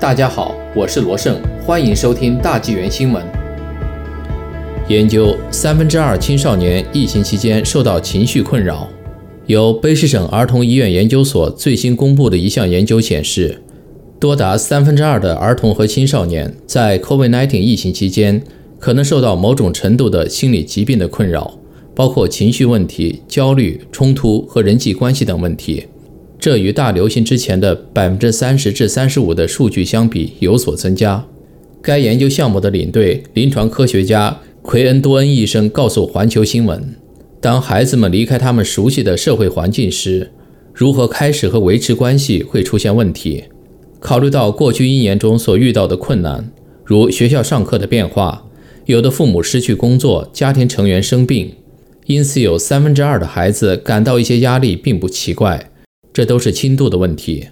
大家好，我是罗胜，欢迎收听大纪元新闻。研究三分之二青少年疫情期间受到情绪困扰。由卑诗省儿童医院研究所最新公布的一项研究显示，多达三分之二的儿童和青少年在 COVID-19 疫情期间可能受到某种程度的心理疾病的困扰，包括情绪问题、焦虑、冲突和人际关系等问题。这与大流行之前的百分之三十至三十五的数据相比有所增加。该研究项目的领队临床科学家奎恩多恩医生告诉环球新闻：“当孩子们离开他们熟悉的社会环境时，如何开始和维持关系会出现问题。考虑到过去一年中所遇到的困难，如学校上课的变化，有的父母失去工作，家庭成员生病，因此有三分之二的孩子感到一些压力，并不奇怪。”这都是轻度的问题，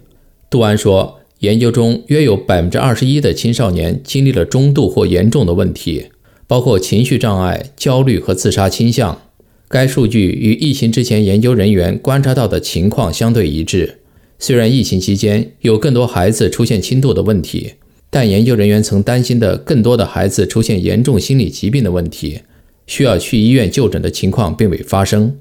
杜安说，研究中约有百分之二十一的青少年经历了中度或严重的问题，包括情绪障碍、焦虑和自杀倾向。该数据与疫情之前研究人员观察到的情况相对一致。虽然疫情期间有更多孩子出现轻度的问题，但研究人员曾担心的更多的孩子出现严重心理疾病的问题，需要去医院就诊的情况并未发生。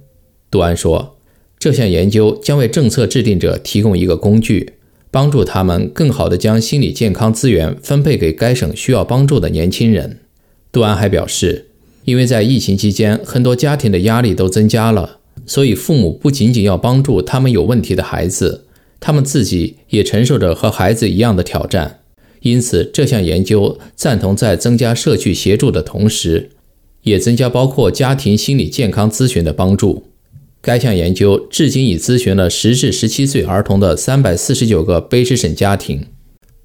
杜安说。这项研究将为政策制定者提供一个工具，帮助他们更好地将心理健康资源分配给该省需要帮助的年轻人。杜安还表示，因为在疫情期间，很多家庭的压力都增加了，所以父母不仅仅要帮助他们有问题的孩子，他们自己也承受着和孩子一样的挑战。因此，这项研究赞同在增加社区协助的同时，也增加包括家庭心理健康咨询的帮助。该项研究至今已咨询了十至十七岁儿童的三百四十九个卑诗省家庭，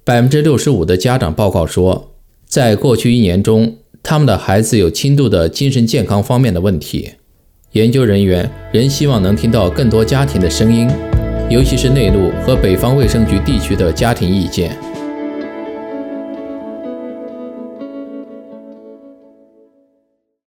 百分之六十五的家长报告说，在过去一年中，他们的孩子有轻度的精神健康方面的问题。研究人员仍希望能听到更多家庭的声音，尤其是内陆和北方卫生局地区的家庭意见。